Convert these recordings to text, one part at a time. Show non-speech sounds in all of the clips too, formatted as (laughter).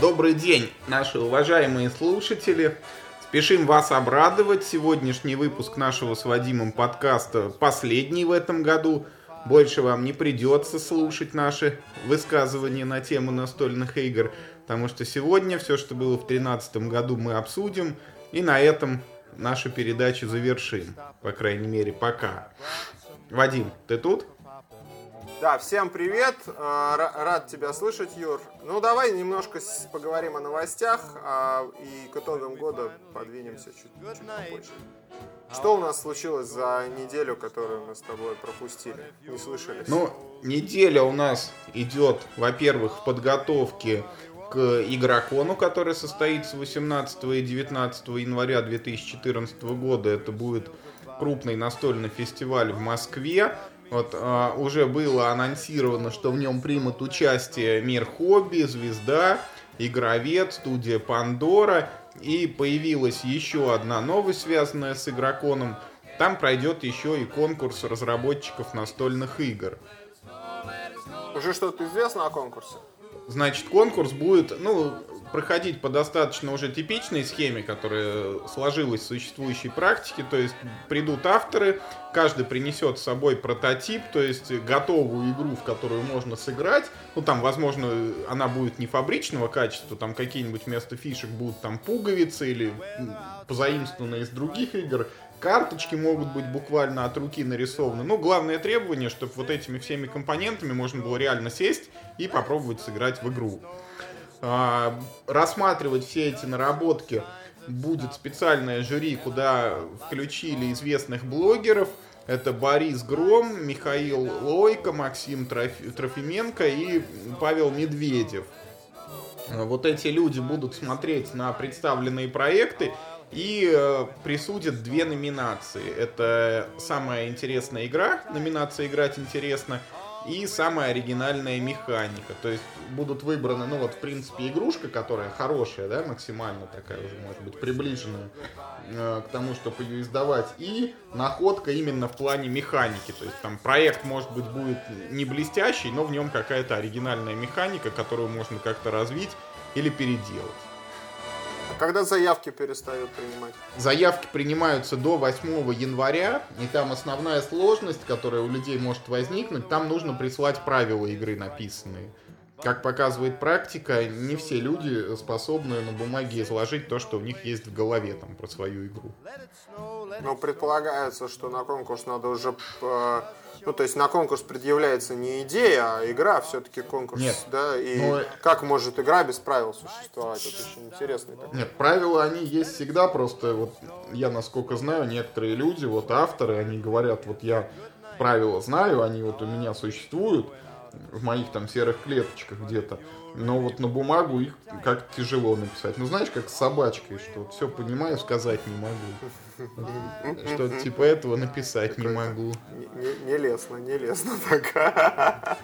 Добрый день, наши уважаемые слушатели. Спешим вас обрадовать. Сегодняшний выпуск нашего с Вадимом подкаста последний в этом году. Больше вам не придется слушать наши высказывания на тему настольных игр, потому что сегодня все, что было в 2013 году, мы обсудим, и на этом нашу передачу завершим. По крайней мере, пока. Вадим, ты тут? Да, всем привет, а, рад тебя слышать, Юр. Ну, давай немножко поговорим о новостях а, и к итогам года подвинемся чуть, чуть попозже. Что у нас случилось за неделю, которую мы с тобой пропустили? Не слышали? Ну, неделя у нас идет, во-первых, в подготовке к Игрокону, который состоится 18 и 19 января 2014 года. Это будет крупный настольный фестиваль в Москве. Вот а, уже было анонсировано, что в нем примут участие Мир Хобби, Звезда, Игровед, студия Пандора. И появилась еще одна новость, связанная с Игроконом. Там пройдет еще и конкурс разработчиков настольных игр. Уже что-то известно о конкурсе? Значит, конкурс будет, ну, проходить по достаточно уже типичной схеме, которая сложилась в существующей практике. То есть придут авторы, каждый принесет с собой прототип, то есть готовую игру, в которую можно сыграть. Ну, там, возможно, она будет не фабричного качества, там какие-нибудь вместо фишек будут там пуговицы или позаимствованные из других игр. Карточки могут быть буквально от руки нарисованы. Но главное требование, чтобы вот этими всеми компонентами можно было реально сесть и попробовать сыграть в игру. А, рассматривать все эти наработки будет специальное жюри, куда включили известных блогеров. Это Борис Гром, Михаил Лойко, Максим Трофименко и Павел Медведев. Вот эти люди будут смотреть на представленные проекты и э, присудят две номинации. Это самая интересная игра, номинация «Играть интересно», и самая оригинальная механика. То есть будут выбраны, ну вот, в принципе, игрушка, которая хорошая, да, максимально такая уже, может быть, приближенная э, к тому, чтобы ее издавать, и находка именно в плане механики. То есть там проект, может быть, будет не блестящий, но в нем какая-то оригинальная механика, которую можно как-то развить или переделать. Когда заявки перестают принимать? Заявки принимаются до 8 января, и там основная сложность, которая у людей может возникнуть, там нужно прислать правила игры написанные. Как показывает практика, не все люди способны на бумаге изложить то, что у них есть в голове там про свою игру. Ну, предполагается, что на конкурс надо уже э, ну, то есть на конкурс предъявляется не идея, а игра, все-таки конкурс, Нет, да, и но... как может игра без правил существовать, это очень интересно. Такой. Нет, правила, они есть всегда, просто вот я, насколько знаю, некоторые люди, вот авторы, они говорят, вот я правила знаю, они вот у меня существуют, в моих там серых клеточках где-то, но вот на бумагу их как тяжело написать. Ну, знаешь, как с собачкой, что вот все понимаю, сказать не могу. Что типа этого написать не могу. Не лестно, не лестно так.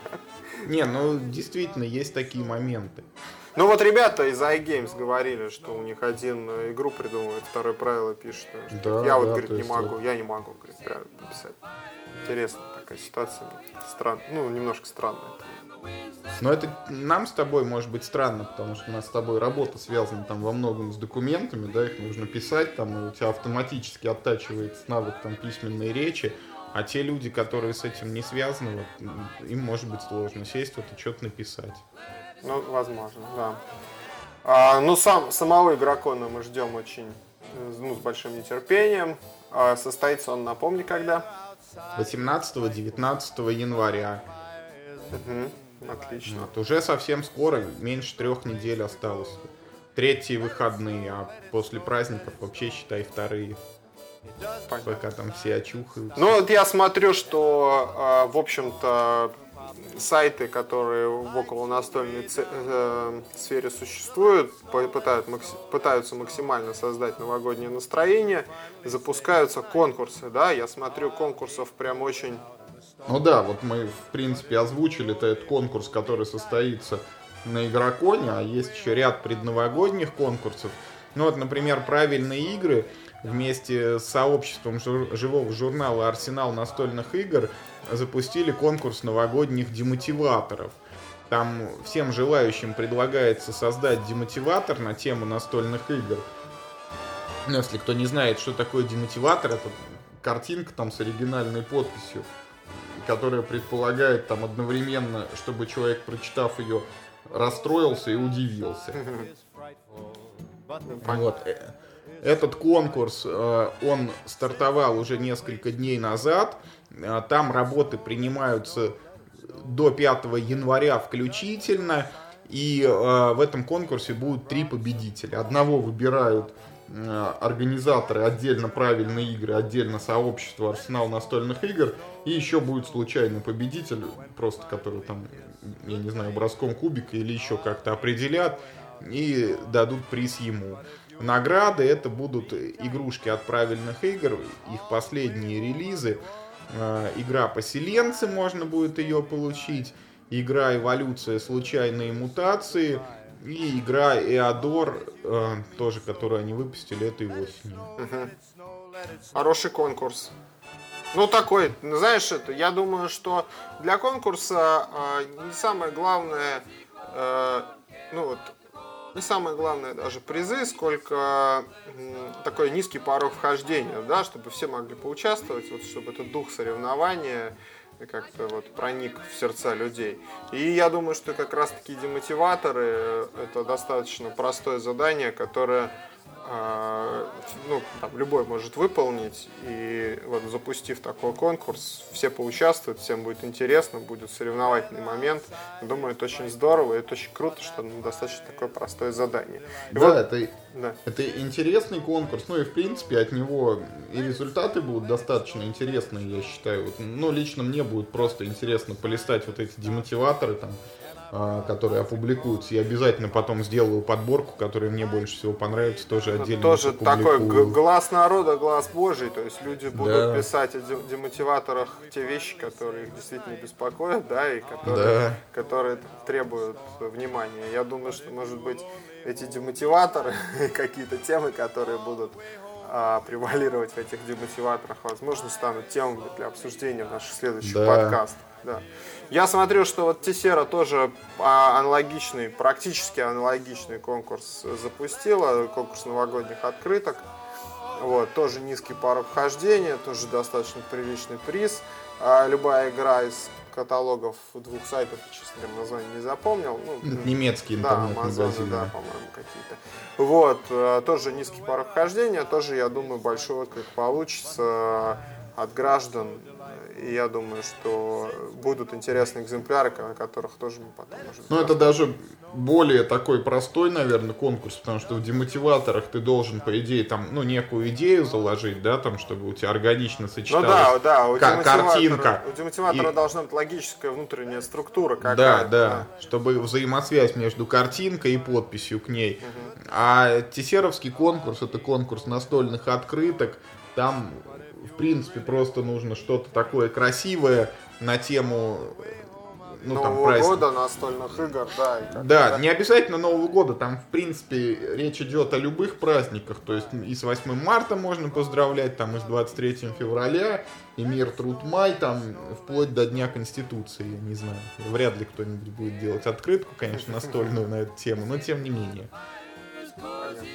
Не, ну действительно есть такие моменты. Ну вот ребята из iGames говорили, что у них один игру придумывает, второе правило пишет. Что да, я вот, говорит, не могу, вот... я не могу, говорит, написать. Интересно такая ситуация. Странная, ну, немножко странная. Но это нам с тобой может быть странно, потому что у нас с тобой работа связана там во многом с документами, да, их нужно писать, там, и у тебя автоматически оттачивается навык там письменной речи, а те люди, которые с этим не связаны, вот, им может быть сложно сесть вот и что-то написать. Ну, возможно, да. А, ну, сам, самого игрокона мы ждем очень, ну, с большим нетерпением. А, состоится он, напомни, когда? 18-19 января. Угу, отлично. Вот, уже совсем скоро, меньше трех недель осталось. Третьи выходные, а после праздников вообще считай вторые. Понятно. Пока там все очухаются. Ну вот я смотрю, что, а, в общем-то, сайты, которые в около настольной э, сфере существуют, пытают, пытаются максимально создать новогоднее настроение, запускаются конкурсы, да, я смотрю конкурсов прям очень ну да, вот мы, в принципе, озвучили этот конкурс, который состоится на Игроконе, а есть еще ряд предновогодних конкурсов. Ну вот, например, правильные игры вместе с сообществом живого журнала «Арсенал настольных игр» запустили конкурс новогодних демотиваторов. Там всем желающим предлагается создать демотиватор на тему настольных игр. Ну, если кто не знает, что такое демотиватор, это картинка там с оригинальной подписью, которая предполагает там одновременно, чтобы человек, прочитав ее, расстроился и удивился. (laughs) Вот. Этот конкурс, э, он стартовал уже несколько дней назад. Э, там работы принимаются до 5 января включительно. И э, в этом конкурсе будут три победителя. Одного выбирают организаторы отдельно правильные игры, отдельно сообщество Арсенал настольных игр. И еще будет случайный победитель, просто который там, я не знаю, броском кубика или еще как-то определят и дадут приз ему. Награды это будут игрушки от правильных игр, их последние релизы. Э, игра Поселенцы можно будет ее получить. Игра Эволюция Случайные мутации. И игра Эодор, э, тоже, которую они выпустили этой осенью. Хороший конкурс. Ну, такой, знаешь, это, я думаю, что для конкурса э, не самое главное, э, ну вот, не самое главное даже призы, сколько такой низкий порог вхождения, да, чтобы все могли поучаствовать, вот, чтобы этот дух соревнования как-то вот проник в сердца людей. И я думаю, что как раз таки демотиваторы это достаточно простое задание, которое ну, там, любой может выполнить. И вот запустив такой конкурс, все поучаствуют, всем будет интересно, будет соревновательный момент. Думаю, это очень здорово, и это очень круто, что ну, достаточно такое простое задание. И да, вот, это, да, это интересный конкурс, ну и в принципе от него и результаты будут достаточно интересные, я считаю. Вот, ну, лично мне будет просто интересно полистать вот эти демотиваторы, там, которые опубликуются. Я обязательно потом сделаю подборку, которая мне больше всего понравится, тоже ну, отдельно. Тоже такой глаз народа, глаз Божий. То есть люди будут да. писать о демотиваторах те вещи, которые их действительно беспокоят, да, и которые, да. которые требуют внимания. Я думаю, что, может быть, эти демотиваторы, (laughs) какие-то темы, которые будут а, превалировать в этих демотиваторах, возможно, станут темами для обсуждения в наших следующих да. подкастах. Да. Я смотрю, что вот Тесера тоже а, аналогичный, практически аналогичный конкурс запустила, конкурс новогодних открыток. Вот, тоже низкий порог вхождения, тоже достаточно приличный приз. А, любая игра из каталогов двух сайтов, честно говоря, название не запомнил. Ну, немецкие да, Амазоны, да, по-моему, какие-то. Вот, а, тоже низкий порог вхождения, тоже, я думаю, большой отклик получится от граждан и я думаю, что будут интересные экземпляры, о которых тоже мы потом можем... Ну, это даже более такой простой, наверное, конкурс, потому что в демотиваторах ты должен, по идее, там, ну, некую идею заложить, да, там, чтобы у тебя органично сочеталась ну, да, да, у картинка. У демотиватора и... должна быть логическая внутренняя структура какая-то. Да, да, да, чтобы взаимосвязь между картинкой и подписью к ней. Угу. А Тесеровский конкурс, это конкурс настольных открыток, там в принципе, просто нужно что-то такое красивое на тему ну, Нового там, праздник. года, настольных игр, да. И да, не обязательно Нового года, там, в принципе, речь идет о любых праздниках, то есть и с 8 марта можно поздравлять, там, и с 23 февраля, и мир, труд, май, там, вплоть до Дня Конституции, я не знаю, вряд ли кто-нибудь будет делать открытку, конечно, настольную на эту тему, но тем не менее.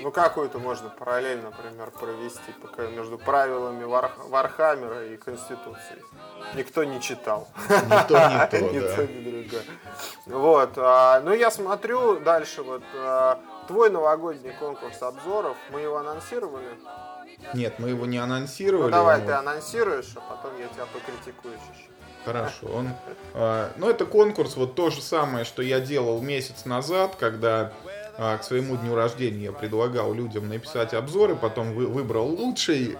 Ну, какую-то можно параллель, например, провести пока между правилами Warhammer а и Конституцией. Никто не читал. Никто не то, (laughs) Никто не. Вот. А, ну, я смотрю дальше вот а, твой новогодний конкурс обзоров. Мы его анонсировали? Нет, мы его не анонсировали. Ну, давай ты анонсируешь, а потом я тебя покритикую еще. Хорошо. Он, э, (laughs) ну, это конкурс, вот то же самое, что я делал месяц назад, когда а, к своему дню рождения предлагал людям написать обзоры, потом вы, выбрал лучший,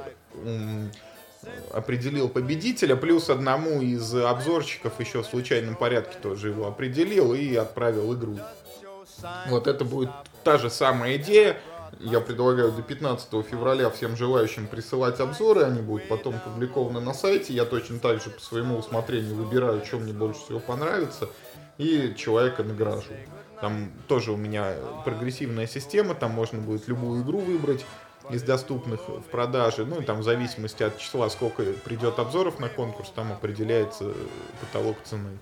определил победителя, плюс одному из обзорщиков еще в случайном порядке тоже его определил и отправил игру. Вот это будет та же самая идея. Я предлагаю до 15 февраля всем желающим присылать обзоры, они будут потом публикованы на сайте. Я точно так же по своему усмотрению выбираю, что мне больше всего понравится, и человека награжу. Там тоже у меня прогрессивная система, там можно будет любую игру выбрать. из доступных в продаже. Ну и там в зависимости от числа, сколько придет обзоров на конкурс, там определяется потолок цены.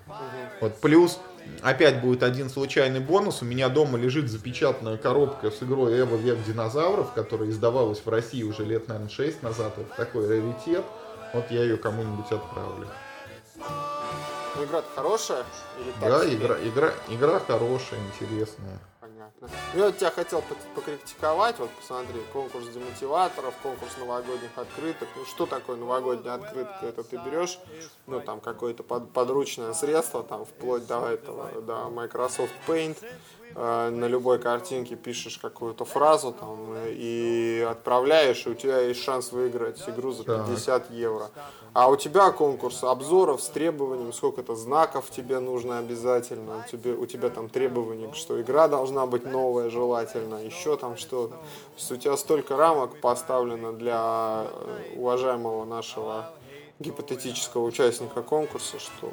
Вот плюс опять будет один случайный бонус. У меня дома лежит запечатанная коробка с игрой Эва Век динозавров, которая издавалась в России уже лет, наверное, 6 назад. Это такой раритет. Вот я ее кому-нибудь отправлю. Ну, игра хорошая? Или так да, игра, игра, игра хорошая, интересная. Понятно. Ну, я вот тебя хотел покритиковать, вот посмотри, конкурс демотиваторов, конкурс новогодних открыток. Ну, что такое новогодняя открытка? Это ты берешь, ну, там, какое-то подручное средство, там, вплоть до этого, до Microsoft Paint, Э, на любой картинке пишешь какую-то фразу там и отправляешь, и у тебя есть шанс выиграть игру за 50 так. евро. А у тебя конкурс обзоров с требованием, сколько-то знаков тебе нужно обязательно, у тебя, у тебя там требования, что игра должна быть новая желательно, еще там что-то. То есть у тебя столько рамок поставлено для э, уважаемого нашего гипотетического участника конкурса, что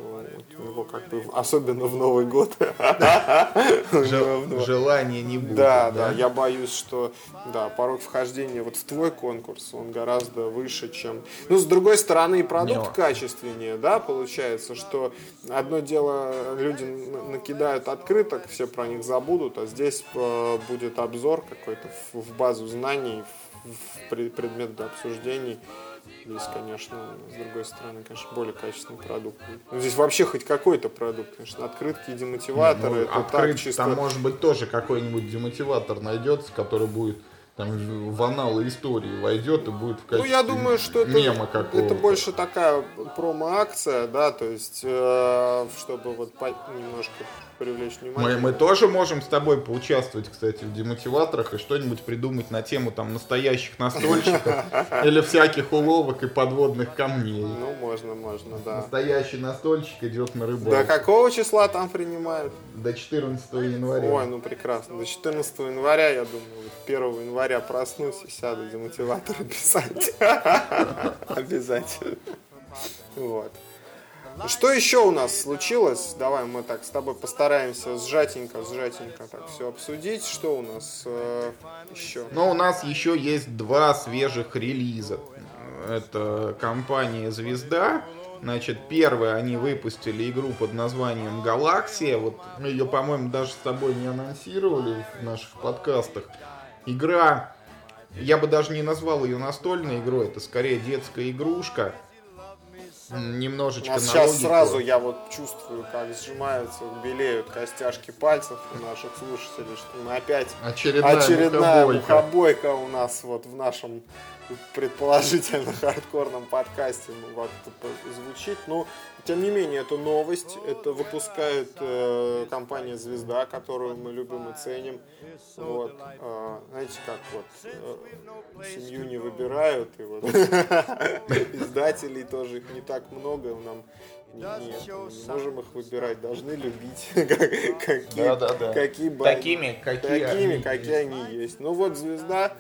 у него как бы особенно в Новый год (laughs) желания не будет. Да, да, я боюсь, что да, порог вхождения вот в твой конкурс, он гораздо выше, чем... Ну, с другой стороны, и продукт качественнее, да, получается, что одно дело, люди накидают открыток, все про них забудут, а здесь э, будет обзор какой-то в базу знаний, в предмет для обсуждений. Здесь, конечно, с другой стороны, конечно, более качественный продукт. Ну, здесь вообще хоть какой-то продукт, конечно. Открытки, демотиваторы, ну, это открыт, так чисто... Там, может быть, тоже какой-нибудь демотиватор найдется, который будет там в аналы истории войдет и будет в качестве Ну, я думаю, что это, это больше такая промо-акция, да, то есть, э, чтобы вот немножко привлечь внимание. Мы, мы тоже можем с тобой поучаствовать, кстати, в демотиваторах и что-нибудь придумать на тему там настоящих настольщиков (laughs) или всяких уловок и подводных камней. Ну, можно, можно, да. Настоящий настольщик идет на рыбалку. До какого числа там принимают? До 14 января. Ой, ну прекрасно. До 14 января, я думаю, 1 января проснусь и сяду демотиваторы (laughs) писать. (laughs) Обязательно. Вот. Что еще у нас случилось? Давай мы так с тобой постараемся сжатенько, сжатенько так все обсудить. Что у нас э, еще? Ну, у нас еще есть два свежих релиза. Это компания «Звезда». Значит, первое, они выпустили игру под названием «Галаксия». Вот ее, по-моему, даже с тобой не анонсировали в наших подкастах. Игра, я бы даже не назвал ее настольной игрой, это скорее детская игрушка – немножечко а сейчас логику. сразу я вот чувствую, как сжимаются, белеют костяшки пальцев у наших слушателей, что мы опять очередная, очередная мухобойка. мухобойка у нас вот в нашем предположительно (laughs) хардкорном подкасте вот, звучит. Но, тем не менее, это новость. Это выпускает э, компания «Звезда», которую мы любим и ценим. Вот. Э, знаете, как вот э, семью не выбирают, и вот (laughs) издателей тоже их не так много. Нам нет, не можем их выбирать, должны любить, (laughs) какие, да, да, да. какие такими, какие, такими, они какие они есть. Ну вот звезда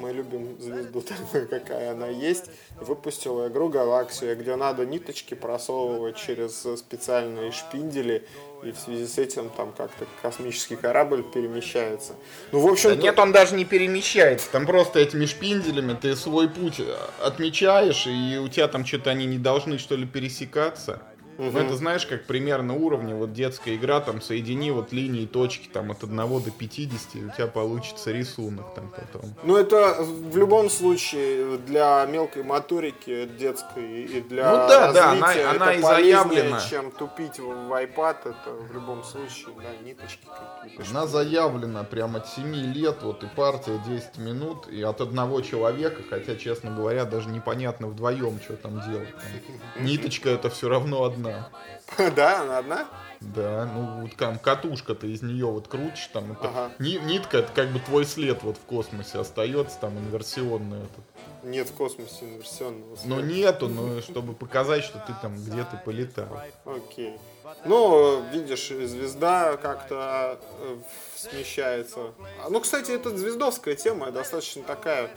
мы любим звезду (laughs) такой, какая она есть, выпустила игру Галаксия, где надо ниточки просовывать через специальные шпиндели, и в связи с этим там как-то космический корабль перемещается. Ну, в общем да нет, он даже не перемещается, там просто этими шпинделями ты свой путь отмечаешь, и у тебя там что-то они не должны, что ли, пересекаться. Угу. Это знаешь, как примерно уровни, вот детская игра, там соедини вот линии точки там от 1 до 50, и у тебя получится рисунок там потом. Ну это в любом случае для мелкой моторики детской и для ну, да, да, она, она и заявлена. чем тупить в iPad, это в любом случае, да, ниточки какие-то. Она заявлена прямо от 7 лет, вот и партия 10 минут, и от одного человека, хотя, честно говоря, даже непонятно вдвоем, что там делать. Там, (laughs) ниточка это все равно одна одна. (laughs) Да, она одна? Да, ну вот там катушка ты из нее вот крутишь, там это ага. нитка, это как бы твой след вот в космосе остается, там инверсионный этот. Нет в космосе инверсионного следа. Но нету, но чтобы показать, что ты там где-то полетал. Окей. Ну, видишь, звезда как-то э, смещается. Ну, кстати, эта звездовская тема достаточно такая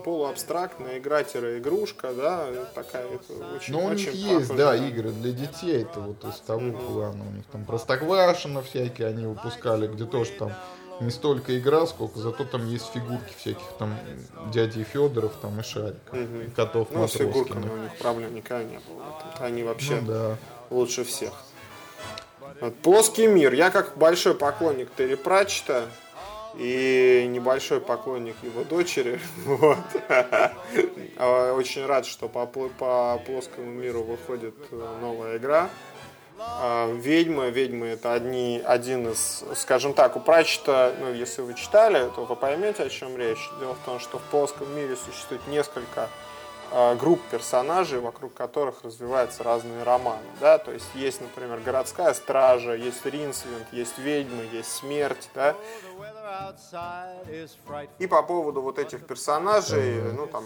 полуабстрактная игра-игрушка, да, такая очень Ну, у них есть, да, игры для детей, это вот из того mm-hmm. плана. У них там Простоквашино всякие они выпускали, где тоже там не столько игра, сколько зато там есть фигурки всяких там дяди Федоров там и Мгм. и котов Ну, с фигурками у них проблем никогда не было. Они вообще Ну да. лучше всех. Плоский мир. Я как большой поклонник Терри Пратчета и небольшой поклонник его дочери. (laughs) Вот. А, Очень рад, что по, по плоскому миру выходит э, новая игра. А, Ведьмы. Ведьмы это одни, один из, скажем так, у Пратчета, ну, если вы читали, то вы поймете, о чем речь. Дело в том, что в плоском мире существует несколько э, групп персонажей, вокруг которых развиваются разные романы. Да? То есть есть, например, городская стража, есть Ринсвинд, есть ведьмы, есть смерть. Да? И по поводу вот этих персонажей, ну там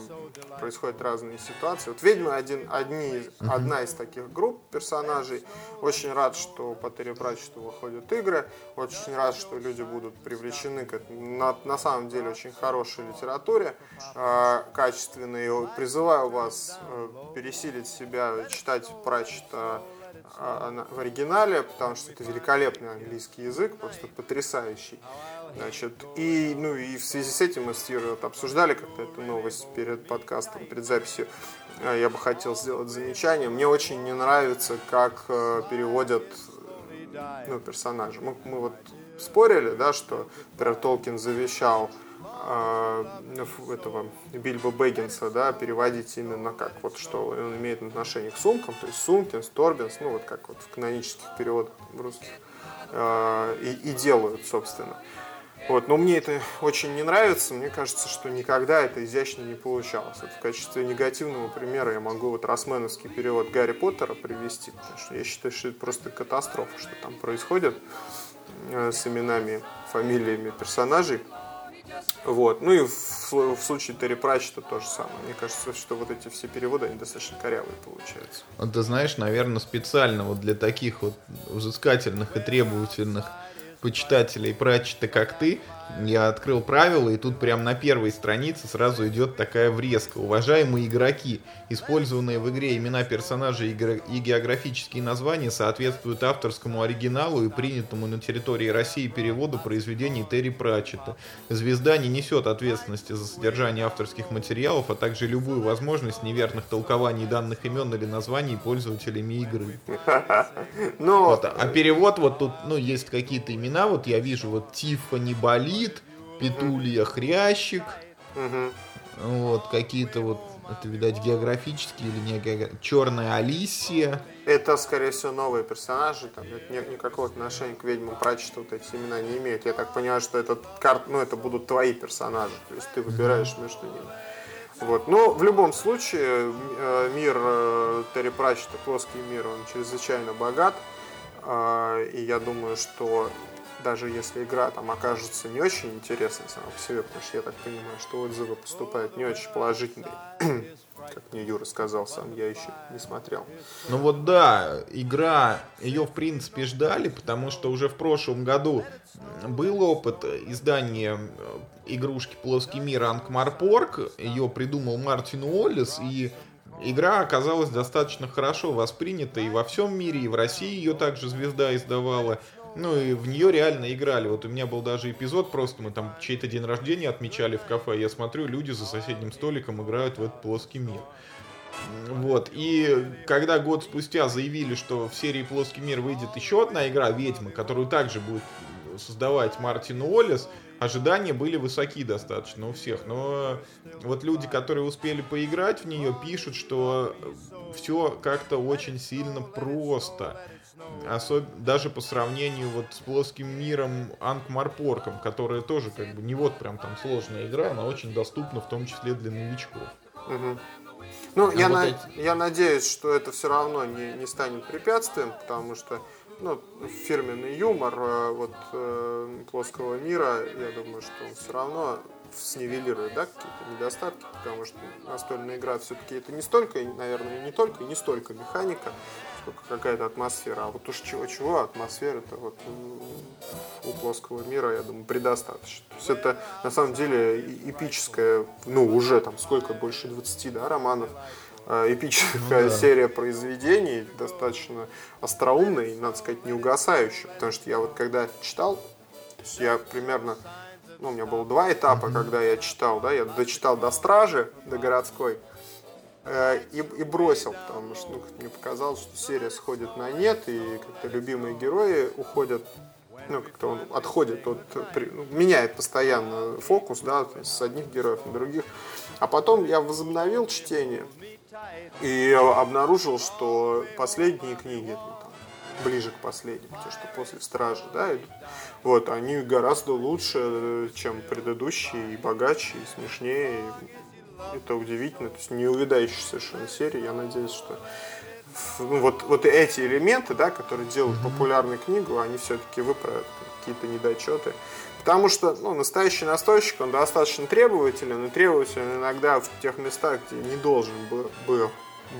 происходят разные ситуации. Вот ведьмы один, одни, одна из таких групп персонажей. Очень рад, что по Терри Пратчету выходят игры. Очень рад, что люди будут привлечены к на, на самом деле очень хорошей литературе, э, качественной. И Призываю вас э, пересилить себя, читать Пратчета а, в оригинале, потому что это великолепный английский язык, просто потрясающий. Значит, и, ну, и в связи с этим мы с Юрой вот обсуждали как-то эту новость перед подкастом, перед записью. А, Я бы хотел сделать замечание. Мне очень не нравится, как э, переводят ну, персонажа. Мы, мы вот спорили, да, что, например, Толкин завещал э, этого Бильбо Бэггинса, да, переводить именно как вот что он имеет отношение к сумкам, то есть Сумкинс, Торбинс, ну вот как вот в канонических переводах русских э, и, и делают, собственно. Вот, но мне это очень не нравится. Мне кажется, что никогда это изящно не получалось. Вот в качестве негативного примера я могу вот росменовский перевод Гарри Поттера привести, потому что я считаю, что это просто катастрофа, что там происходит э, с именами, фамилиями персонажей. Вот. Ну и в, в случае Терри Пратчета то же самое. Мне кажется, что вот эти все переводы, они достаточно корявые получаются. Вот ты знаешь, наверное, специально вот для таких вот взыскательных и требовательных почитателей Пратчета, как ты, я открыл правила, и тут прям на первой странице сразу идет такая врезка. Уважаемые игроки, использованные в игре имена персонажей и геогра- и географические названия соответствуют авторскому оригиналу и принятому на территории России переводу произведений Терри Пратчета. Звезда не несет ответственности за содержание авторских материалов, а также любую возможность неверных толкований данных имен или названий пользователями игры. (laughs) Но Вот, а перевод вот тут, ну, есть какие-то имена, вот я вижу, вот Тиффани Болит, Петулья Хрящик, Мгм. вот, какие-то вот, это, видать, географические или не географические, Черная Алисия, Это, скорее всего, новые персонажи, там нет ни- никакого отношения к ведьмам Пратчета вот эти имена не имеют. Я так понимаю, что этот карт, ну, это будут твои персонажи, то есть ты выбираешь между ними. Вот. Но в любом случае э, мир э, Терри Пратчета, плоский мир, он чрезвычайно богат. А, И я думаю, что даже если игра там окажется не очень интересной сама по себе, потому что я так понимаю, что отзывы поступают не очень положительные, (coughs) как мне Юра сказал сам, я еще не смотрел. Ну вот да, игра, ее в принципе ждали, потому что уже в прошлом году был опыт издания э, игрушки «Плоский мир» Анкмарпорг, ее придумал Мартин Уоллес, и игра оказалась достаточно хорошо воспринята и во всем мире, и в России ее также «Звезда» издавала, ну и в нее реально играли. Вот у меня был даже эпизод, просто мы там чей-то день рождения отмечали в кафе, я смотрю, люди за соседним столиком играют в этот «Плоский мир». Вот, и когда год спустя заявили, что в серии «Плоский мир» выйдет еще одна игра «Ведьма», которую также будет создавать Мартин Уоллес, ожидания были высоки достаточно у всех. Но вот люди, которые успели поиграть в нее, пишут, что все как-то очень сильно просто. Особ... Даже по сравнению вот с плоским миром Анкмарпорком, которая тоже как бы не вот прям там сложная игра, она очень доступна в том числе для новичков. Мгм. Ну, я, вот на- эти- я надеюсь, что это все равно не, не станет препятствием, потому что ну, фирменный юмор э, вот, э, плоского мира, я думаю, что он все равно снивелирует да, какие-то недостатки, потому что настольная игра все-таки это не столько, наверное, не только не столько механика, какая-то атмосфера. А вот уж чего-чего, атмосфера это вот у плоского мира, я думаю, предостаточно. То есть это на самом деле эпическая, ну уже там сколько, больше 20 да, романов, э, эпическая Ну да. серия произведений, достаточно остроумная и, надо сказать, не угасающая. Потому что я вот когда читал есть я примерно, ну, у меня было два этапа, когда я читал, да, я дочитал до Стражи, до городской, и, и бросил, потому что ну, мне показалось, что серия сходит на нет, и как-то любимые герои уходят ну, как-то он отходит от, ну, меняет постоянно фокус, да, с одних героев на других. А потом я возобновил чтение и обнаружил, что последние книги, ну, там, ближе к последним, те, что после Стражи, да, вот, они гораздо лучше, чем предыдущие, и богаче, и смешнее. И это удивительно, то есть не увядающая совершенно серия. Я надеюсь, что ну, вот, вот эти элементы, да, которые делают популярную книгу, они все-таки выправят какие-то недочеты. Потому что ну, настоящий настойщик, он достаточно требователен, и требователен иногда в тех местах, где не должен был,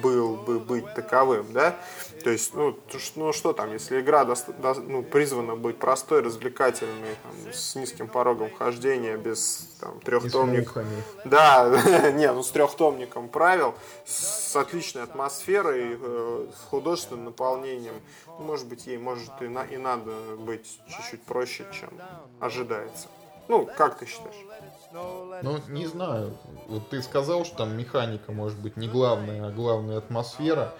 был бы быть таковым, да? То есть, ну, ну что там, если игра до, до, ну, призвана быть простой, развлекательной, там, с низким порогом вхождения, без там, трехтомника. Да, (laughs) не, ну с трехтомником правил, с отличной атмосферой, э, с художественным наполнением. Ну, может быть, ей может и, на, и надо быть чуть-чуть проще, чем ожидается. Ну, как ты считаешь? Ну, не знаю. Вот ты сказал, что там механика может быть не главная, а главная атмосфера.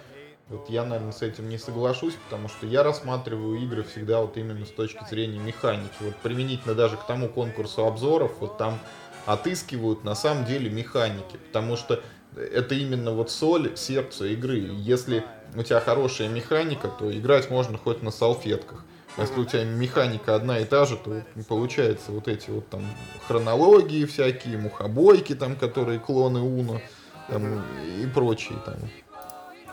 Вот я, наверное, с этим не соглашусь, потому что я рассматриваю игры всегда вот именно с точки зрения механики. Вот применительно даже к тому конкурсу обзоров, вот там отыскивают на самом деле механики, потому что это именно вот соль, сердце игры. Если у тебя хорошая механика, то играть можно хоть на салфетках. Если у тебя механика одна и та же, то получается вот эти вот там хронологии всякие, мухобойки там, которые клоны Уно там, и прочие там.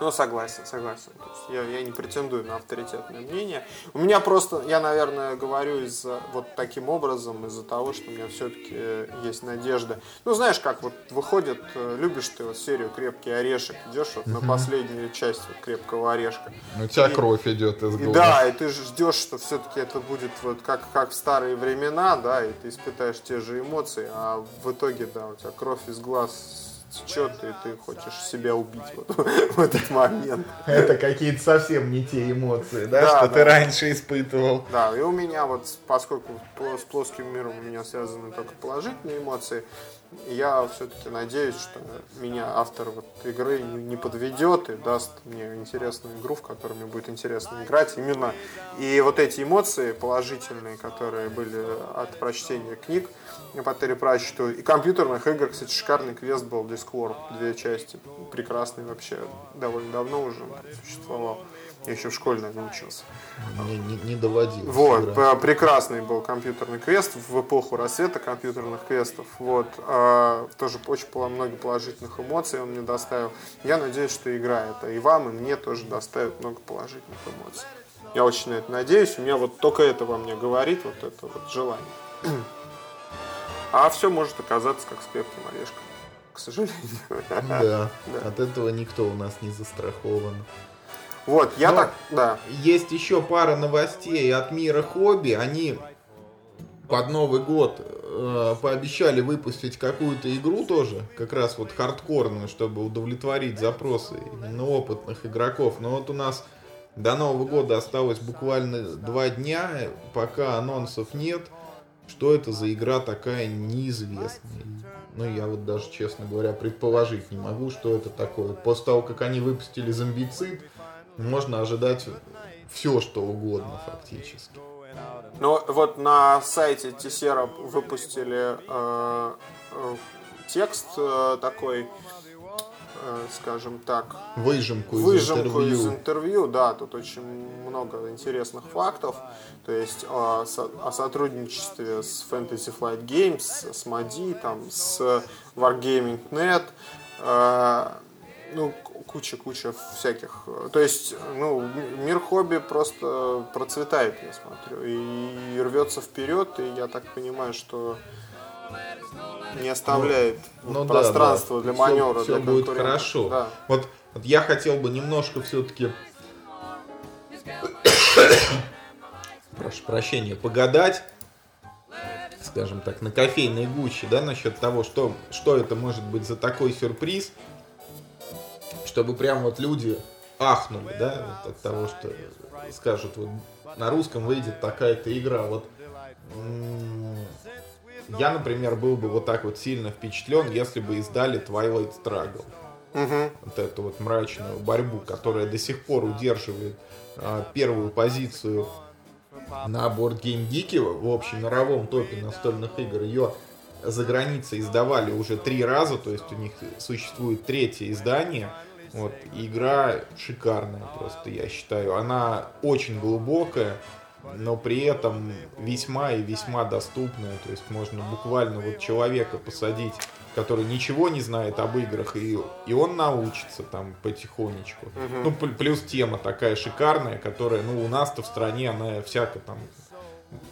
Ну, согласен, согласен. Я, я не претендую на авторитетное мнение. У меня просто, я, наверное, говорю из-за вот таким образом, из-за того, что у меня все-таки есть надежда. Ну, знаешь, как вот выходит, э, любишь ты вот серию «Крепкий орешек», идешь вот на последнюю часть вот «Крепкого орешка». Ну, у тебя и, кровь идет из глаз. Да, и ты ждешь, что все-таки это будет вот как, как в старые времена, да, и ты испытаешь те же эмоции, а в итоге, да, у тебя кровь из глаз течет, и ты хочешь себя убить вот, (laughs) в этот момент. Это какие-то совсем не те эмоции, да, да что да. ты раньше испытывал. Да, и у меня вот, поскольку с плоским миром у меня связаны только положительные эмоции, я все-таки надеюсь, что меня автор вот игры не подведет и даст мне интересную игру, в которой мне будет интересно играть. Именно и вот эти эмоции положительные, которые были от прочтения книг по Терри Пратчету, и компьютерных игр, кстати, шикарный квест был Discord, две части, прекрасный вообще, довольно давно уже существовал. Я еще в школе, наверное, учился. Не, не, не доводилось. Вот, играть. прекрасный был компьютерный квест в эпоху рассвета компьютерных квестов. Вот, э, тоже очень много положительных эмоций он мне доставил. Я надеюсь, что игра это и вам, и мне тоже доставит много положительных эмоций. Я очень на это надеюсь. У меня вот только это во мне говорит, вот это вот желание. А все может оказаться как с крепким орешком. К сожалению. Да, (laughs) да. От этого никто у нас не застрахован. Вот, я Но так, да. Есть еще пара новостей от мира хобби. Они под Новый год э, пообещали выпустить какую-то игру тоже, как раз вот хардкорную, чтобы удовлетворить запросы именно опытных игроков. Но вот у нас до Нового года осталось буквально два дня, пока анонсов нет. Что это за игра такая неизвестная? Ну, я вот даже, честно говоря, предположить не могу, что это такое. После того, как они выпустили зомбицид, можно ожидать все, что угодно фактически. Ну вот на сайте Тесера выпустили э, э, текст э, такой, э, скажем так, выжимку, из, выжимку интервью. из интервью. Да, тут очень много интересных фактов. То есть о, о сотрудничестве с Fantasy Flight Games, с MADI, там, с Wargaming.net. Э, ну, куча-куча всяких. То есть, ну, мир хобби просто процветает, я смотрю, и рвется вперед, и я так понимаю, что не оставляет ну, ну, пространства да, да. для маневра. Все, все будет хорошо. Да. Вот, вот я хотел бы немножко все-таки (coughs) прошу прощения, погадать, скажем так, на кофейной гуще, да, насчет того, что, что это может быть за такой сюрприз чтобы прям вот люди ахнули, да, вот от того, что скажут, вот на русском выйдет такая-то игра. Вот я, например, был бы вот так вот сильно впечатлен, если бы издали Twilight Struggle. Угу. Вот эту вот мрачную борьбу, которая до сих пор удерживает а, первую позицию на Board Game Geek в общем мировом топе настольных игр. Ее за границей издавали уже три раза, то есть у них существует третье издание. Вот, игра шикарная просто, я считаю. Она очень глубокая, но при этом весьма и весьма доступная. То есть можно буквально вот человека посадить, который ничего не знает об играх, и, и он научится там потихонечку. Угу. Ну, плюс тема такая шикарная, которая, ну, у нас-то в стране она всяко там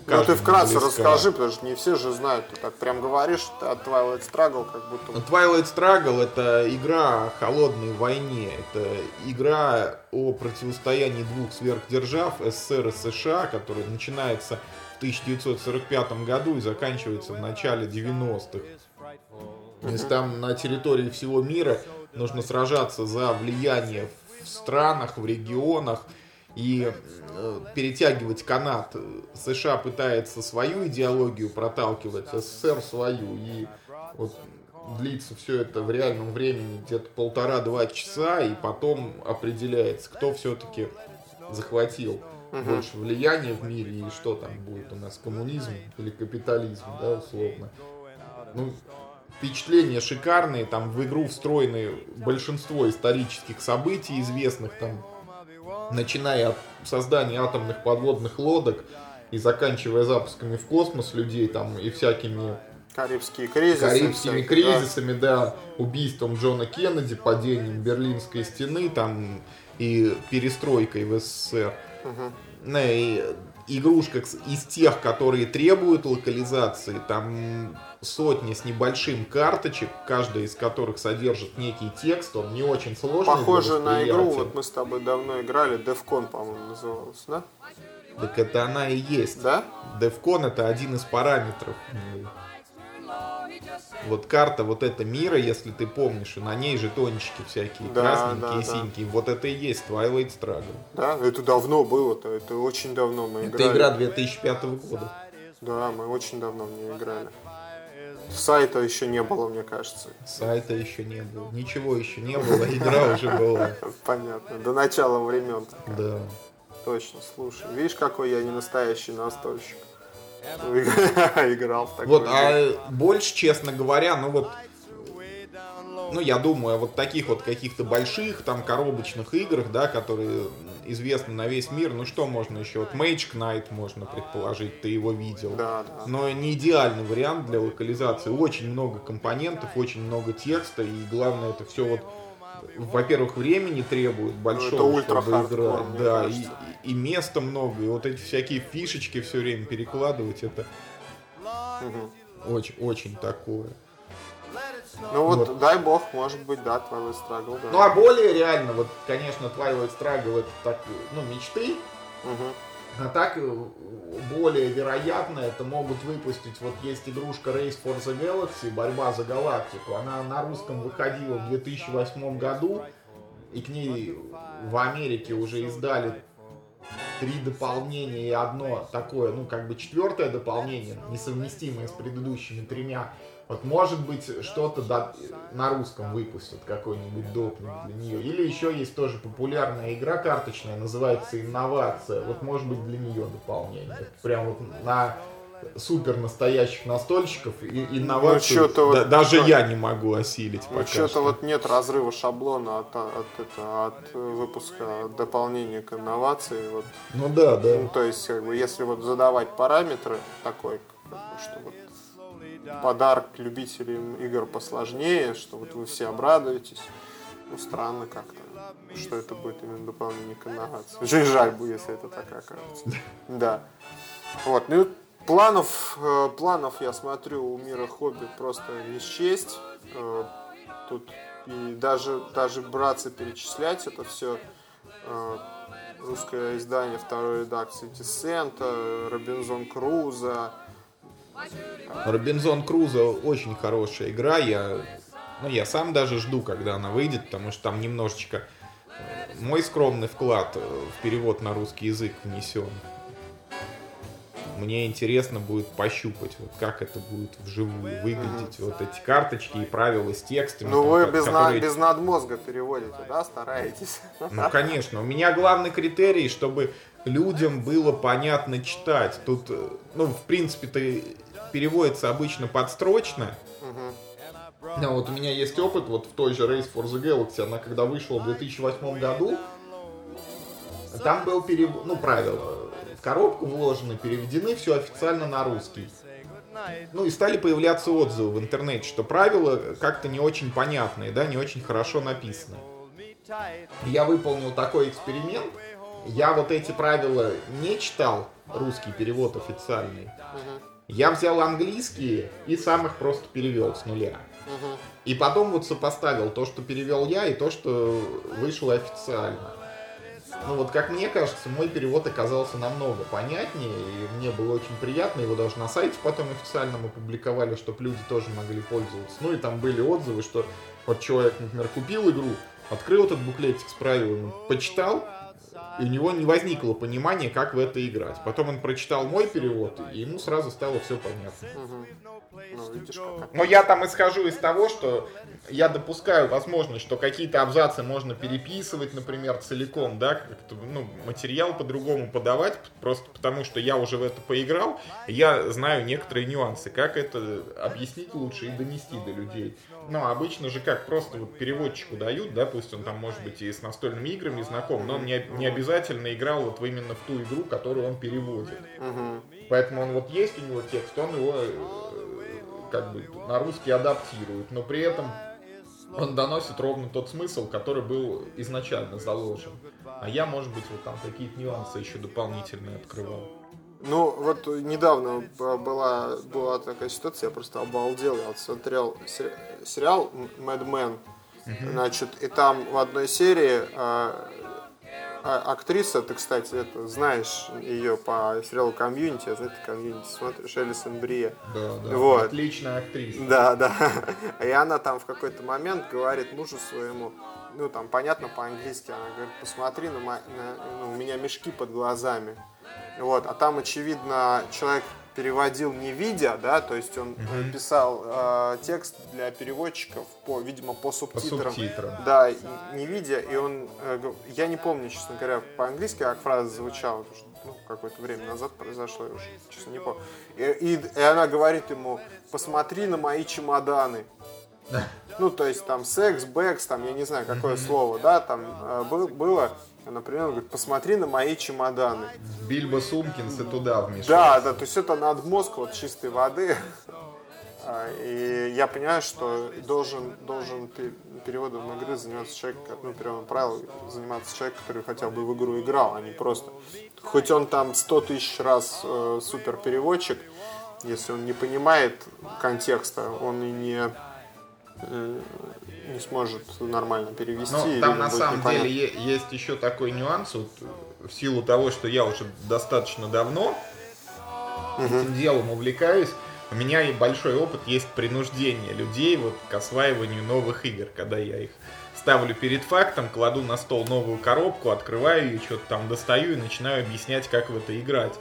ну ты вкратце близка. расскажи, потому что не все же знают. Ты так прям говоришь от Twilight Struggle, как будто... Twilight Struggle это игра о холодной войне. Это игра о противостоянии двух сверхдержав, СССР и США, которая начинается в 1945 году и заканчивается в начале 90-х. То есть там на территории всего мира нужно сражаться за влияние в странах, в регионах, и э, перетягивать канат. США пытается свою идеологию проталкивать, СССР свою. И вот длится все это в реальном времени где-то полтора-два часа, и потом определяется, кто все-таки захватил угу. больше влияния в мире, и что там будет у нас, коммунизм или капитализм, да, условно. Ну, впечатления шикарные, там в игру встроены большинство исторических событий известных, там начиная от создания атомных подводных лодок и заканчивая запусками в космос людей там и всякими Карибские кризисы. Карибскими кризисами, да. да, убийством Джона Кеннеди, падением Берлинской стены там и перестройкой в СССР. Угу. И игрушка из тех, которые требуют локализации, там сотни с небольшим карточек, каждая из которых содержит некий текст, он не очень сложный. Похоже на игру, вот мы с тобой давно играли, Defcon, по-моему, называлась, да? Так это она и есть. Да? Defcon это один из параметров. Вот карта вот эта мира, если ты помнишь, и на ней жетончики всякие, да, красненькие, да, синенькие. Да. Вот это и есть Twilight Struggle. Да, это давно было-то, это очень давно мы это играли. Это игра 2005 года. Да, мы очень давно в нее играли. Сайта еще не было, мне кажется. Сайта еще не было. Ничего еще не было, (laughs) игра уже была. (laughs) Понятно. До начала времен. Да. Точно, слушай. Видишь, какой я не настоящий настольщик. (laughs) Играл в такой. Вот, а больше, честно говоря, ну вот ну, я думаю, вот таких вот каких-то больших там коробочных играх, да, которые известны на весь мир, ну что можно еще? Вот Mage Knight можно предположить, ты его видел. Да, да. Но не идеальный вариант для локализации. Очень много компонентов, очень много текста, и главное, это все вот во-первых, времени требует большого, ну, чтобы играть. Да, и, и места много, и вот эти всякие фишечки все время перекладывать, это угу. очень, очень такое. Ну вот, вот, дай бог, может быть, да, Twilight Struggle, да. Ну а более реально, вот, конечно, Twilight Struggle это так, ну, мечты. Угу. А так, э, более вероятно, это могут выпустить, вот есть игрушка Race for the Galaxy, борьба за галактику. Она на русском выходила в 2008 году, и к ней в Америке уже издали три дополнения и одно такое, ну, как бы четвертое дополнение, несовместимое с предыдущими тремя. Вот может быть что-то да, на русском выпустят, какой-нибудь допник для нее. Или еще есть тоже популярная игра карточная, называется «Инновация». Вот может быть для нее дополнение. Прям вот на супер настоящих настольщиков и инновацию ну, да, вот, даже что, я не могу осилить ну, что-то что. вот нет разрыва шаблона от, от, это, от выпуска дополнения к инновации вот. ну да да ну, то есть как бы если вот задавать параметры такой что вот подарок любителям игр посложнее, что вот вы все обрадуетесь. Ну, странно как-то, что это будет именно дополнение к инновации. Очень жаль бы, если это так окажется. (laughs) Да. Вот, ну, планов, э, планов, я смотрю, у мира хобби просто не счесть. Э, тут и даже, даже браться перечислять это все э, русское издание второй редакции Десента, Робинзон Круза, Робинзон Крузо очень хорошая игра. Я, ну, я сам даже жду, когда она выйдет, потому что там немножечко мой скромный вклад в перевод на русский язык внесен. Мне интересно будет пощупать, вот как это будет вживую выглядеть, mm-hmm. вот эти карточки и правила с текстами. Ну, вы без, которые... на, без надмозга переводите, да, стараетесь? Ну, конечно. У меня главный критерий, чтобы людям было понятно читать. Тут, э, ну, в принципе-то переводится обычно подстрочно. Угу. Да, вот у меня есть опыт вот в той же Race for the Galaxy, она когда вышла в 2008 году, там был перевод, ну, правила, в коробку вложены, переведены, все официально на русский. Ну и стали появляться отзывы в интернете, что правила как-то не очень понятные, да, не очень хорошо написаны. Я выполнил такой эксперимент, я вот эти правила не читал, русский перевод официальный. Я взял английские и сам их просто перевел с нуля. И потом вот сопоставил то, что перевел я, и то, что вышло официально. Ну вот, как мне кажется, мой перевод оказался намного понятнее, и мне было очень приятно, его даже на сайте потом официальном опубликовали, чтобы люди тоже могли пользоваться. Ну и там были отзывы, что вот человек, например, купил игру, открыл этот буклетик с правилами, почитал, и у него не возникло понимания, как в это играть. Потом он прочитал мой перевод, и ему сразу стало все понятно. Ну. Но я там исхожу из того, что я допускаю возможность, что какие-то абзацы можно переписывать, например, целиком, да, как-то, ну, материал по-другому подавать, просто потому что я уже в это поиграл, я знаю некоторые нюансы, как это объяснить лучше и донести до людей. Ну, обычно же как, просто вот переводчику дают, да, пусть он там, может быть, и с настольными играми знаком, но он не, не обязательно играл вот именно в ту игру, которую он переводит. Угу. Поэтому он вот есть у него текст, он его э, как бы на русский адаптирует, но при этом он доносит ровно тот смысл, который был изначально заложен. А я, может быть, вот там какие-то нюансы еще дополнительные открывал. Ну, вот недавно была, была такая ситуация, я просто обалдел. Я вот смотрел сериал Mad Men, значит, и там в одной серии а, а, актриса, ты, кстати, это знаешь ее по сериалу Community, а за это Community смотришь, Элисон Бри. Да, да, вот. отличная актриса. Да, да. (laughs) И она там в какой-то момент говорит мужу своему, ну там понятно по-английски, она говорит, посмотри на, на ну, у меня мешки под глазами. Вот, а там, очевидно, человек переводил не видя, да, то есть он угу. писал э, текст для переводчиков по, видимо, по субтитрам, по субтитрам. да, не видя, и он, э, я не помню, честно говоря, по-английски как фраза звучала, потому что ну, какое-то время назад произошло, я уже, честно, не помню. И, и, и она говорит ему, посмотри на мои чемоданы. (laughs) Ну, то есть там секс, бэкс, там, я не знаю, какое слово, да, там э, было Например, он говорит, посмотри на мои чемоданы. Бильбо Сумкинс и туда вмешался. Да, да, то есть это надмозг вот чистой воды. А, и я понимаю, что должен, должен переводом игры заниматься человек, ну, переводом правил заниматься человек, который хотя бы в игру играл, а не просто. Хоть он там сто тысяч раз э, супер переводчик, если он не понимает контекста, он и не Э, не сможет нормально перевести. Ну, там на самом непонятно. деле есть еще такой нюанс, вот, в силу того, что я уже достаточно давно угу. этим делом увлекаюсь, у меня и большой опыт есть принуждение людей вот к осваиванию новых игр, когда я их ставлю перед фактом, кладу на стол новую коробку, открываю ее, что-то там достаю и начинаю объяснять, как в это играть.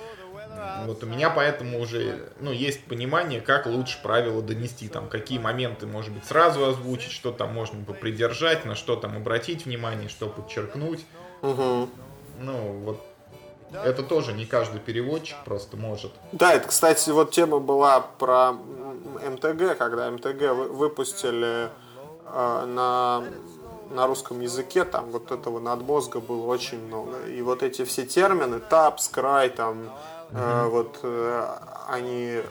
Вот у меня поэтому уже ну, есть понимание, как лучше правила донести, там, какие моменты, может быть, сразу озвучить, что там можно попридержать, на что там обратить внимание, что подчеркнуть. Угу. Ну, вот это тоже не каждый переводчик просто может. Да, это, кстати, вот тема была про МТГ, когда МТГ выпустили э, на на русском языке там вот этого надмозга было очень много. И вот эти все термины, тап, скрай, там, Mm-hmm. Вот э, они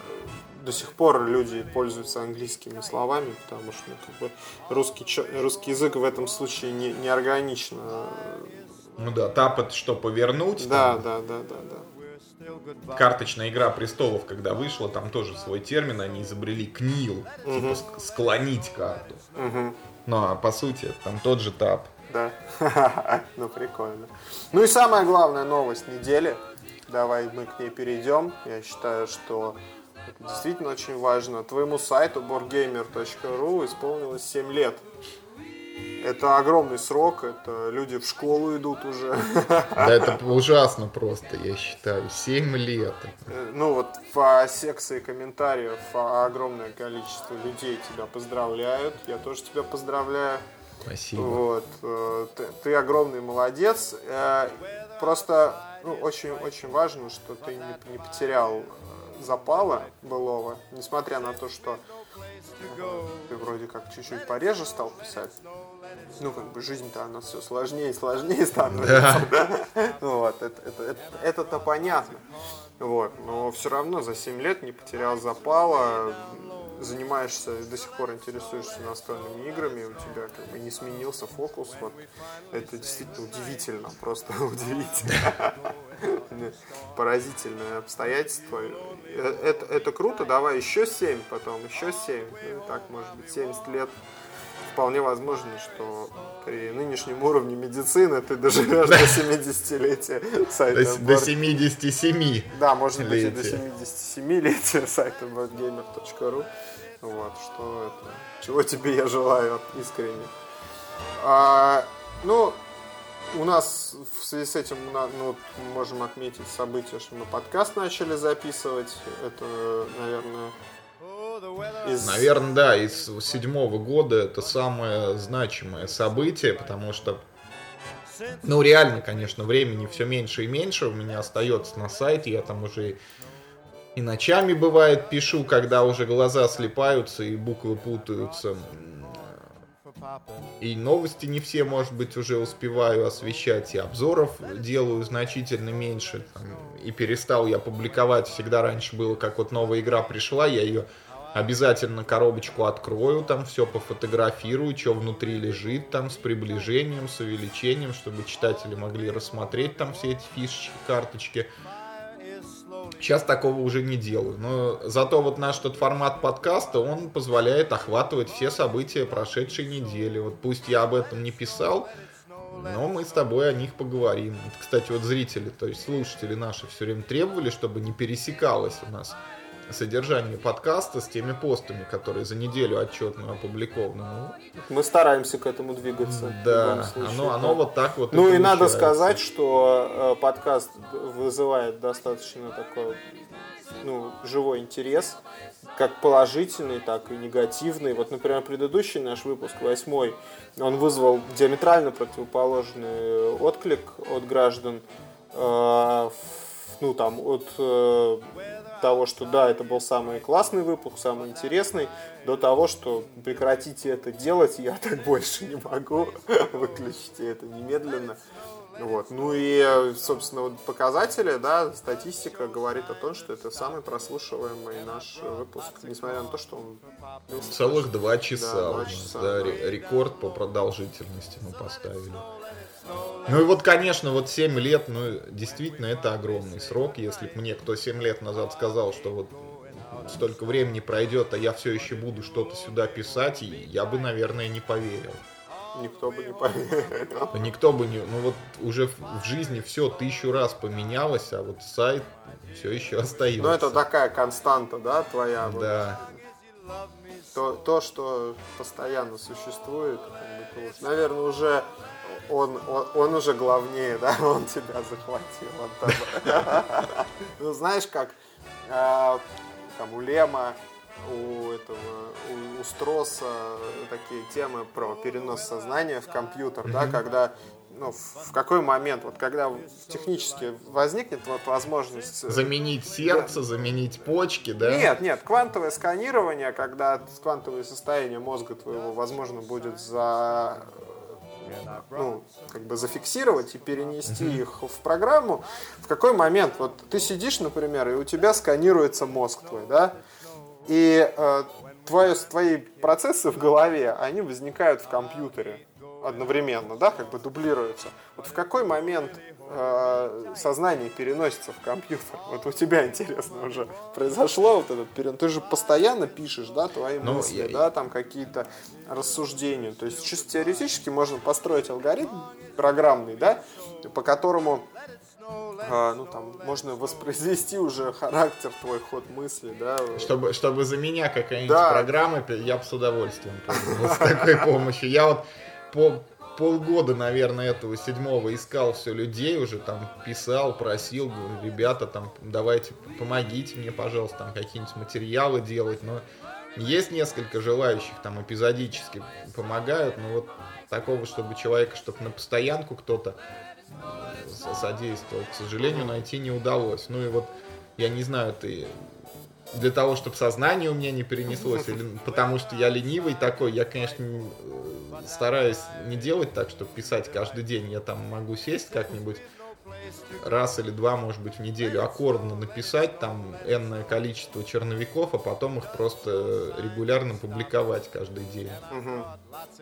до сих пор люди пользуются английскими словами, потому что ну, как бы, русский, русский язык в этом случае не, не органично. Ну да, тап это что, повернуть? Да, там? да, да, да, да. Карточная игра престолов, когда вышла, там тоже свой термин они изобрели книл, угу. типа склонить карту. Угу. Ну а по сути там тот же тап. Да, (laughs) ну прикольно. Ну и самая главная новость недели – давай мы к ней перейдем. Я считаю, что это действительно очень важно. Твоему сайту boardgamer.ru исполнилось 7 лет. Это огромный срок, это люди в школу идут уже. Да это ужасно просто, я считаю. 7 лет. Э, ну вот по секции комментариев огромное количество людей тебя поздравляют. Я тоже тебя поздравляю. Спасибо. Вот. Э, ты, ты огромный молодец. Э, просто ну, очень, очень важно, что ты не, не потерял запала былого, несмотря на то, что ты вроде как чуть-чуть пореже стал писать. Ну, как бы жизнь-то она все сложнее и сложнее становится. Да. (laughs) Вот, это, это, это, это-то понятно. Вот, но все равно за 7 лет не потерял запала, занимаешься, до сих пор интересуешься настольными играми, у тебя как бы не сменился фокус, вот это действительно удивительно, просто (laughs) удивительно. Поразительное обстоятельство. Э, это, это круто, давай еще 7 потом, еще 7, ну, так может быть 70 лет вполне возможно, что при нынешнем уровне медицины ты доживешь до 70-летия сайта. До, до 77. Да, может быть и до 77-летия сайта boardgamer.ru. Вот, что это, чего тебе я желаю искренне. А, ну, у нас в связи с этим ну, мы можем отметить событие, что мы подкаст начали записывать. Это, наверное. Наверное, да, из седьмого года это самое значимое событие, потому что, ну, реально, конечно, времени все меньше и меньше у меня остается на сайте, я там уже и ночами бывает пишу, когда уже глаза слепаются и буквы путаются. И новости не все, может быть, уже успеваю освещать, и обзоров делаю значительно меньше. Там, и перестал я публиковать. Всегда раньше было, как вот новая игра пришла, я ее обязательно коробочку открою, там все пофотографирую, что внутри лежит, там с приближением, с увеличением, чтобы читатели могли рассмотреть там все эти фишечки, карточки. Сейчас такого уже не делаю. Но зато вот наш тот формат подкаста, он позволяет охватывать все события прошедшей недели. Вот пусть я об этом не писал, но мы с тобой о них поговорим. Кстати, вот зрители, то есть слушатели наши все время требовали, чтобы не пересекалось у нас содержание подкаста с теми постами, которые за неделю отчетно опубликованы. Ну, Мы стараемся к этому двигаться. Да, оно, оно вот так вот. Ну и, и надо сказать, что э, подкаст вызывает достаточно такой ну, живой интерес, как положительный, так и негативный. Вот, например, предыдущий наш выпуск, восьмой, он вызвал диаметрально противоположный отклик от граждан. Э, ну, там, от э, того, что да, это был самый классный выпуск, самый интересный, до того, что прекратите это делать, я так больше не могу, (laughs) выключите это немедленно. Вот. Ну и, собственно, вот показатели, да, статистика говорит о том, что это самый прослушиваемый наш выпуск, несмотря на то, что он... Целых два часа, да, два часа да, да. рекорд по продолжительности мы поставили. Ну и вот, конечно, вот 7 лет, ну, действительно, это огромный срок. Если бы мне кто 7 лет назад сказал, что вот столько времени пройдет, а я все еще буду что-то сюда писать, я бы, наверное, не поверил. Никто бы не поверил. (laughs) Никто бы не... Ну вот уже в жизни все тысячу раз поменялось, а вот сайт все еще (laughs) остается. Ну это такая константа, да, твоя? Да. Вот. То, то, что постоянно существует, как бы, наверное, уже он, он, он уже главнее, да, (laughs) он тебя захватил. Он (laughs) ну, знаешь, как э, там у Лема, у этого, у, у Строса такие темы про перенос сознания в компьютер, да, когда ну, в какой момент, вот когда технически возникнет вот возможность... Э, заменить сердце, да. заменить почки, да? Нет, нет, квантовое сканирование, когда квантовое состояние мозга твоего, возможно, будет за ну, как бы зафиксировать и перенести mm-hmm. их в программу, в какой момент, вот ты сидишь, например, и у тебя сканируется мозг твой, да, и э, твои, твои процессы в голове, они возникают в компьютере одновременно, да, как бы дублируются. Вот в какой момент э, сознание переносится в компьютер? (laughs) Вот у тебя интересно уже произошло вот этот перенос. Ты же постоянно пишешь, да, твои ну, мысли, я... да, там какие-то рассуждения. То есть чисто теоретически можно построить алгоритм программный, да, по которому а, ну там можно воспроизвести уже характер твой ход мысли, да. Чтобы, чтобы за меня какая-нибудь да. программа, я бы с удовольствием с такой помощью. Я вот по полгода, наверное, этого седьмого искал все людей, уже там писал, просил, говорю, ребята, там, давайте, помогите мне, пожалуйста, там какие-нибудь материалы делать, но есть несколько желающих, там, эпизодически помогают, но вот такого, чтобы человека, чтобы на постоянку кто-то содействовал, к сожалению, найти не удалось. Ну и вот, я не знаю, ты для того, чтобы сознание у меня не перенеслось, или потому что я ленивый такой, я, конечно, стараюсь не делать так, чтобы писать каждый день. Я там могу сесть как-нибудь раз или два, может быть, в неделю аккордно написать там энное количество черновиков, а потом их просто регулярно публиковать каждый день. Угу.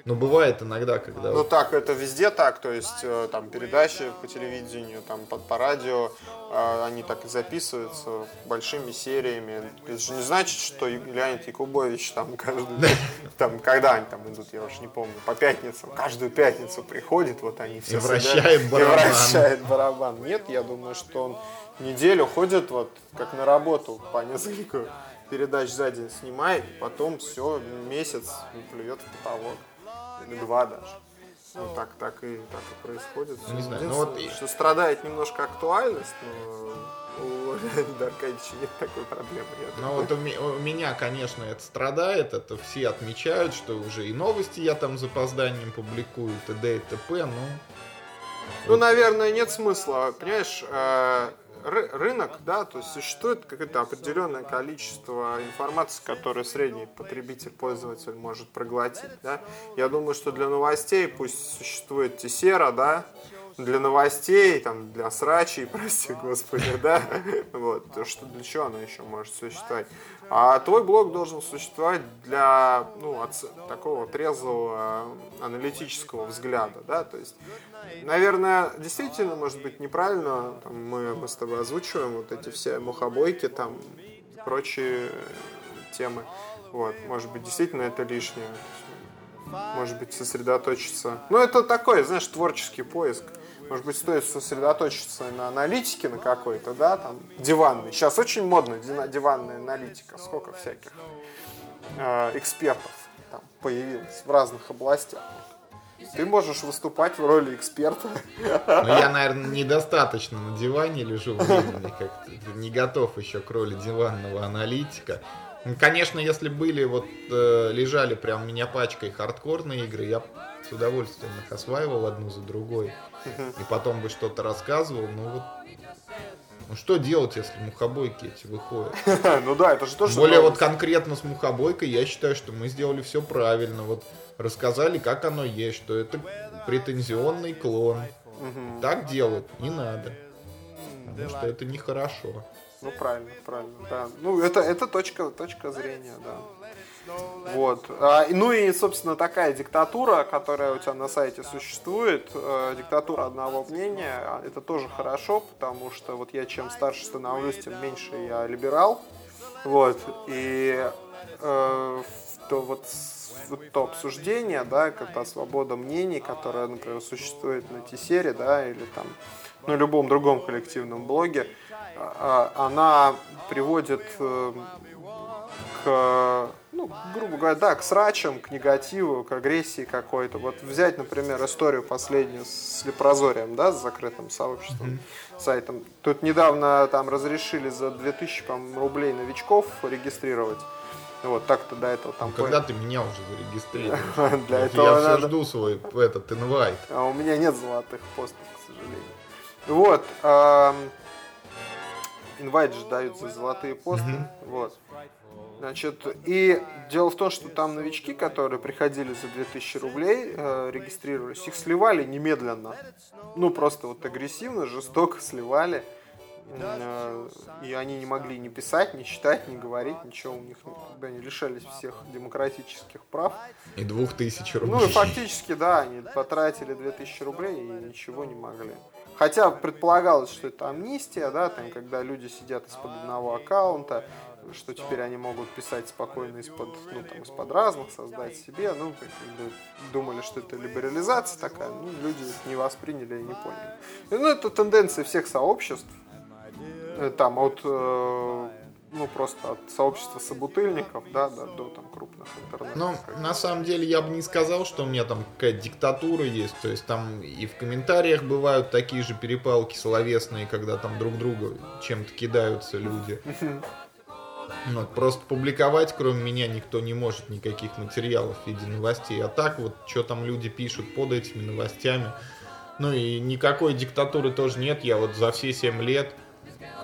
Но бывает иногда, когда... Ну так, это везде так, то есть э, там передачи по телевидению, там по, по радио, э, они так и записываются большими сериями. Это же не значит, что Леонид Якубович там каждую, (laughs) там, когда они там идут, я уж не помню, по пятницам, каждую пятницу приходит, вот они все... И вращает барабан. И вращает барабан. Нет, я думаю, что он неделю ходит вот как на работу по несколько передач за день снимает, потом все, месяц плюет в потолок. Или два даже. Ну, так, так, и, так и происходит. Не знаю, ну, вот... Что страдает немножко актуальность, но у Леонида (laughs) Аркадьевича нет такой проблемы. Ну вот у, у меня, конечно, это страдает, это все отмечают, что уже и новости я там с запозданием публикую, т.д. и т.п., но... Ну, наверное, нет смысла, понимаешь, э, рынок, да, то есть существует какое-то определенное количество информации, которую средний потребитель, пользователь может проглотить, да. Я думаю, что для новостей пусть существует Тесера, да, для новостей, там, для срачей, (laughs) прости господи, да, вот, что для чего оно еще может существовать. А твой блог должен существовать для, ну, от, такого трезвого аналитического взгляда, да, то есть, наверное, действительно, может быть, неправильно, там, мы, мы с тобой озвучиваем вот эти все мухобойки, там, прочие темы, вот, может быть, действительно это лишнее, может быть, сосредоточиться. Ну, это такой, знаешь, творческий поиск. Может быть, стоит сосредоточиться на аналитике на какой-то, да, там, диванный. Сейчас очень модно диванная аналитика. Сколько всяких э, экспертов там появилось в разных областях. Ты можешь выступать в роли эксперта. Но я, наверное, недостаточно на диване лежу времени, как не готов еще к роли диванного аналитика. Ну, конечно, если были вот э, лежали прям у меня пачкой хардкорные игры, я с удовольствием их осваивал одну за другой. И потом бы что-то рассказывал, ну вот ну что делать, если мухобойки эти выходят? (laughs) Ну да, это же тоже. Более вот конкретно с мухобойкой я считаю, что мы сделали все правильно. Вот рассказали, как оно есть, что это претензионный клон. Так делать не надо. Потому что это нехорошо. Ну правильно, правильно, да. Ну это, это точка, точка зрения, да. Вот. А, ну и, собственно, такая диктатура, которая у тебя на сайте существует, э, диктатура одного мнения, это тоже хорошо, потому что вот я чем старше становлюсь, тем меньше я либерал. Вот. И э, то вот то обсуждение, да, как-то свобода мнений, которая, например, существует на Тисере, да, или там на любом другом коллективном блоге, а, а, она приводит э, к ну, грубо говоря, да, к срачам, к негативу, к агрессии какой-то. Вот взять, например, историю последнюю с Лепрозорием, да, с закрытым сообществом, mm-hmm. сайтом. Тут недавно там разрешили за 2000 по рублей новичков регистрировать. Вот так-то до этого там. Ну, когда ты меня уже зарегистрируешь? (laughs) Для этого я все жду свой этот инвайт. А у меня нет золотых постов, к сожалению. Вот. Инвайт же дают за золотые посты. Вот. Значит, и дело в том, что там новички, которые приходили за 2000 рублей, э, регистрировались, их сливали немедленно. Ну, просто вот агрессивно, жестоко сливали. Э, и они не могли ни писать, ни читать, ни говорить, ничего у них, когда они лишались всех демократических прав. И двух тысяч рублей. Ну, и фактически, да, они потратили 2000 рублей и ничего не могли. Хотя предполагалось, что это амнистия, да, там, когда люди сидят из-под одного аккаунта, что теперь они могут писать спокойно из-под, ну, там, из-под разных, создать себе, ну, как бы думали, что это либерализация такая, ну, люди не восприняли и не поняли. И, ну, это тенденция всех сообществ, э, там, от э, ну, просто от сообщества собутыльников, да, до, до там крупных интернетов. Ну, на самом деле, я бы не сказал, что у меня там какая-то диктатура есть. То есть там и в комментариях бывают такие же перепалки словесные, когда там друг друга чем-то кидаются люди. Ну, просто публиковать, кроме меня, никто не может никаких материалов в виде новостей. А так вот, что там люди пишут под этими новостями. Ну и никакой диктатуры тоже нет. Я вот за все 7 лет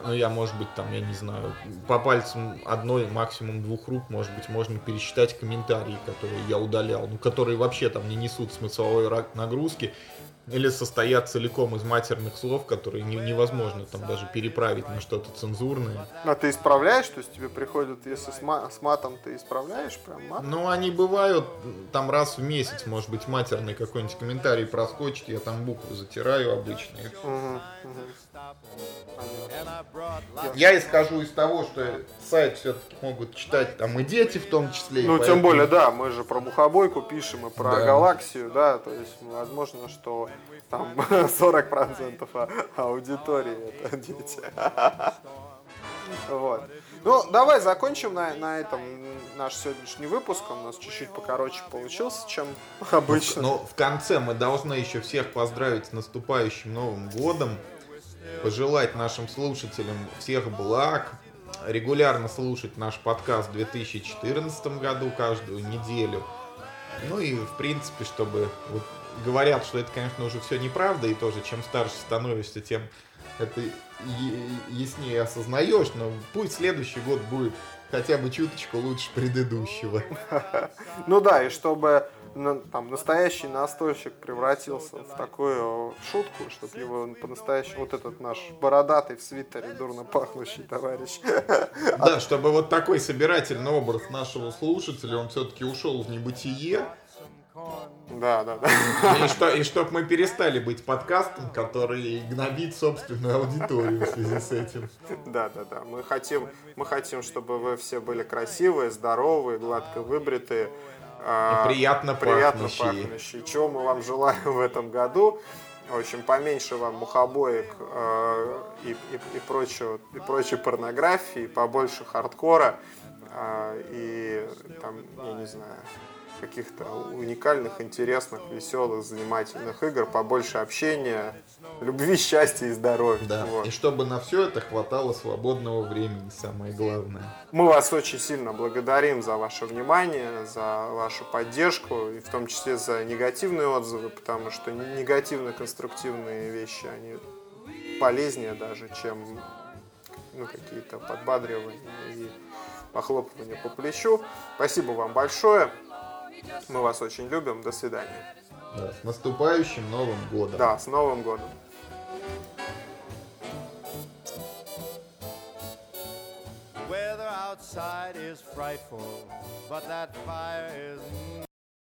ну, я, может быть, там, я не знаю, по пальцам одной, максимум двух рук, может быть, можно пересчитать комментарии, которые я удалял, ну, которые вообще там не несут смысловой нагрузки, или состоят целиком из матерных слов, которые не, невозможно там даже переправить на что-то цензурное. А ты исправляешь? То есть тебе приходят, если с, ма- с матом ты исправляешь прям мат? Ну, они бывают там раз в месяц, может быть, матерный какой-нибудь комментарий проскочит, я там буквы затираю обычные. Угу, Я исхожу из того, что сайт все-таки могут читать там и дети в том числе. Ну, тем более, да, мы же про мухобойку пишем и про да. галаксию, да, то есть возможно, что там (laughs) 40% аудитории это дети. (laughs) Вот. Ну, давай закончим на, на этом наш сегодняшний выпуск. Он у нас чуть-чуть покороче получился, чем обычно. Но в конце мы должны еще всех поздравить с наступающим Новым годом. Пожелать нашим слушателям всех благ. Регулярно слушать наш подкаст в 2014 году каждую неделю. Ну и, в принципе, чтобы вот говорят, что это, конечно, уже все неправда, и тоже, чем старше становишься, тем это яснее осознаешь, но пусть следующий год будет хотя бы чуточку лучше предыдущего. Ну да, и чтобы там настоящий настольщик превратился в такую шутку, чтобы его по-настоящему вот этот наш бородатый в свитере дурно пахнущий товарищ. Да, чтобы вот такой собирательный образ нашего слушателя, он все-таки ушел в небытие, да, да, да. И, что, и чтобы мы перестали быть подкастом, который гнобит собственную аудиторию в связи с этим. Да, да, да. Мы хотим, мы хотим, чтобы вы все были красивые, здоровые, гладко выбритые. И приятно, приятно пахнущие. пахнущие. Чего мы вам желаем в этом году? В общем, поменьше вам мухобоек э, и, и, и, прочего, и прочей порнографии, побольше хардкора э, и там, я не знаю, каких-то уникальных, интересных, веселых, занимательных игр, побольше общения, любви, счастья и здоровья. Да. Вот. И чтобы на все это хватало свободного времени, самое главное. Мы вас очень сильно благодарим за ваше внимание, за вашу поддержку, и в том числе за негативные отзывы, потому что негативно-конструктивные вещи, они полезнее даже, чем ну, какие-то подбадривания и похлопывания по плечу. Спасибо вам большое. Мы вас очень любим. До свидания. Да, с наступающим Новым годом. Да, с Новым годом. outside is frightful, but that fire is